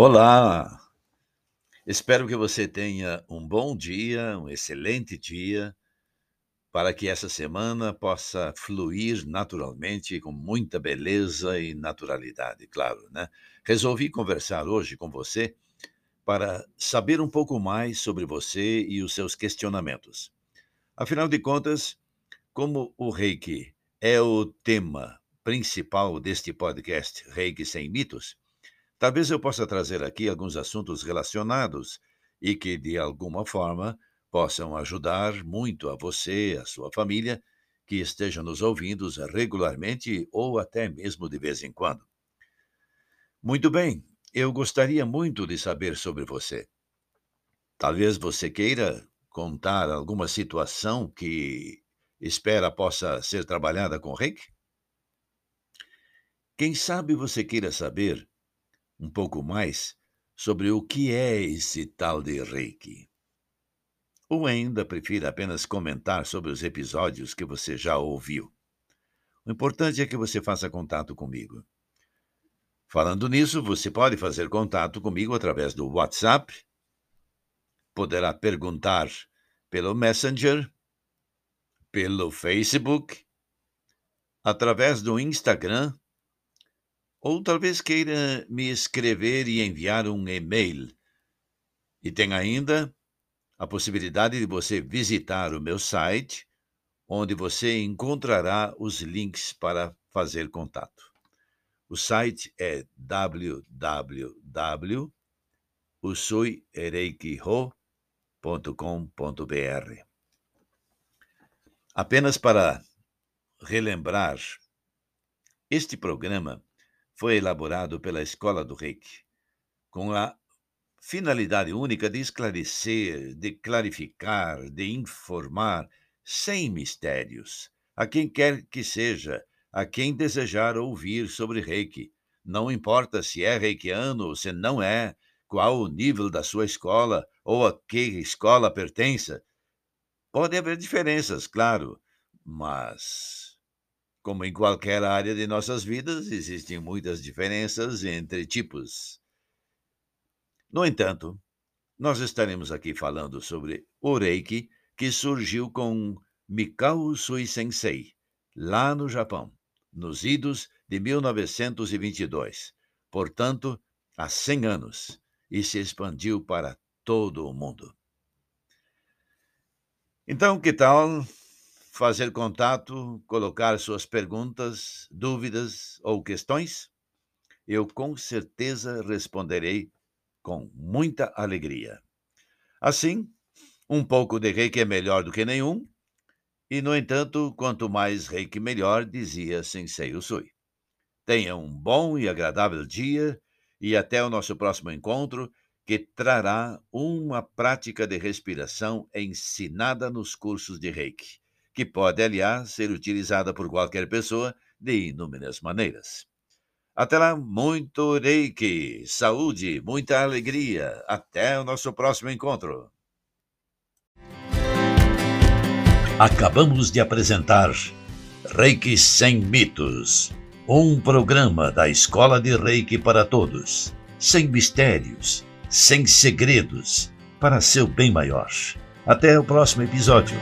Olá! Espero que você tenha um bom dia, um excelente dia, para que essa semana possa fluir naturalmente, com muita beleza e naturalidade, claro, né? Resolvi conversar hoje com você para saber um pouco mais sobre você e os seus questionamentos. Afinal de contas, como o Reiki é o tema principal deste podcast Reiki Sem Mitos, Talvez eu possa trazer aqui alguns assuntos relacionados e que, de alguma forma, possam ajudar muito a você, a sua família, que estejam nos ouvindo regularmente ou até mesmo de vez em quando. Muito bem, eu gostaria muito de saber sobre você. Talvez você queira contar alguma situação que espera possa ser trabalhada com Rick? Quem sabe você queira saber um pouco mais sobre o que é esse tal de Reiki. Ou ainda prefira apenas comentar sobre os episódios que você já ouviu. O importante é que você faça contato comigo. Falando nisso, você pode fazer contato comigo através do WhatsApp, poderá perguntar pelo Messenger, pelo Facebook, através do Instagram ou talvez queira me escrever e enviar um e-mail. E tem ainda a possibilidade de você visitar o meu site, onde você encontrará os links para fazer contato. O site é www.usuireikiho.com.br. Apenas para relembrar, este programa foi elaborado pela Escola do Reiki, com a finalidade única de esclarecer, de clarificar, de informar, sem mistérios, a quem quer que seja, a quem desejar ouvir sobre Reiki. Não importa se é reikiano ou se não é, qual o nível da sua escola ou a que escola pertença. Pode haver diferenças, claro, mas como em qualquer área de nossas vidas, existem muitas diferenças entre tipos. No entanto, nós estaremos aqui falando sobre o Reiki, que surgiu com Mikao Sui Sensei, lá no Japão, nos idos de 1922, portanto, há 100 anos, e se expandiu para todo o mundo. Então, que tal fazer contato, colocar suas perguntas, dúvidas ou questões? Eu com certeza responderei com muita alegria. Assim, um pouco de reiki é melhor do que nenhum, e, no entanto, quanto mais reiki melhor, dizia Sensei Usui. Tenha um bom e agradável dia e até o nosso próximo encontro, que trará uma prática de respiração ensinada nos cursos de reiki que pode, aliás, ser utilizada por qualquer pessoa de inúmeras maneiras. Até lá, muito reiki, saúde, muita alegria. Até o nosso próximo encontro. Acabamos de apresentar Reiki Sem Mitos, um programa da Escola de Reiki para Todos, sem mistérios, sem segredos, para seu bem maior. Até o próximo episódio.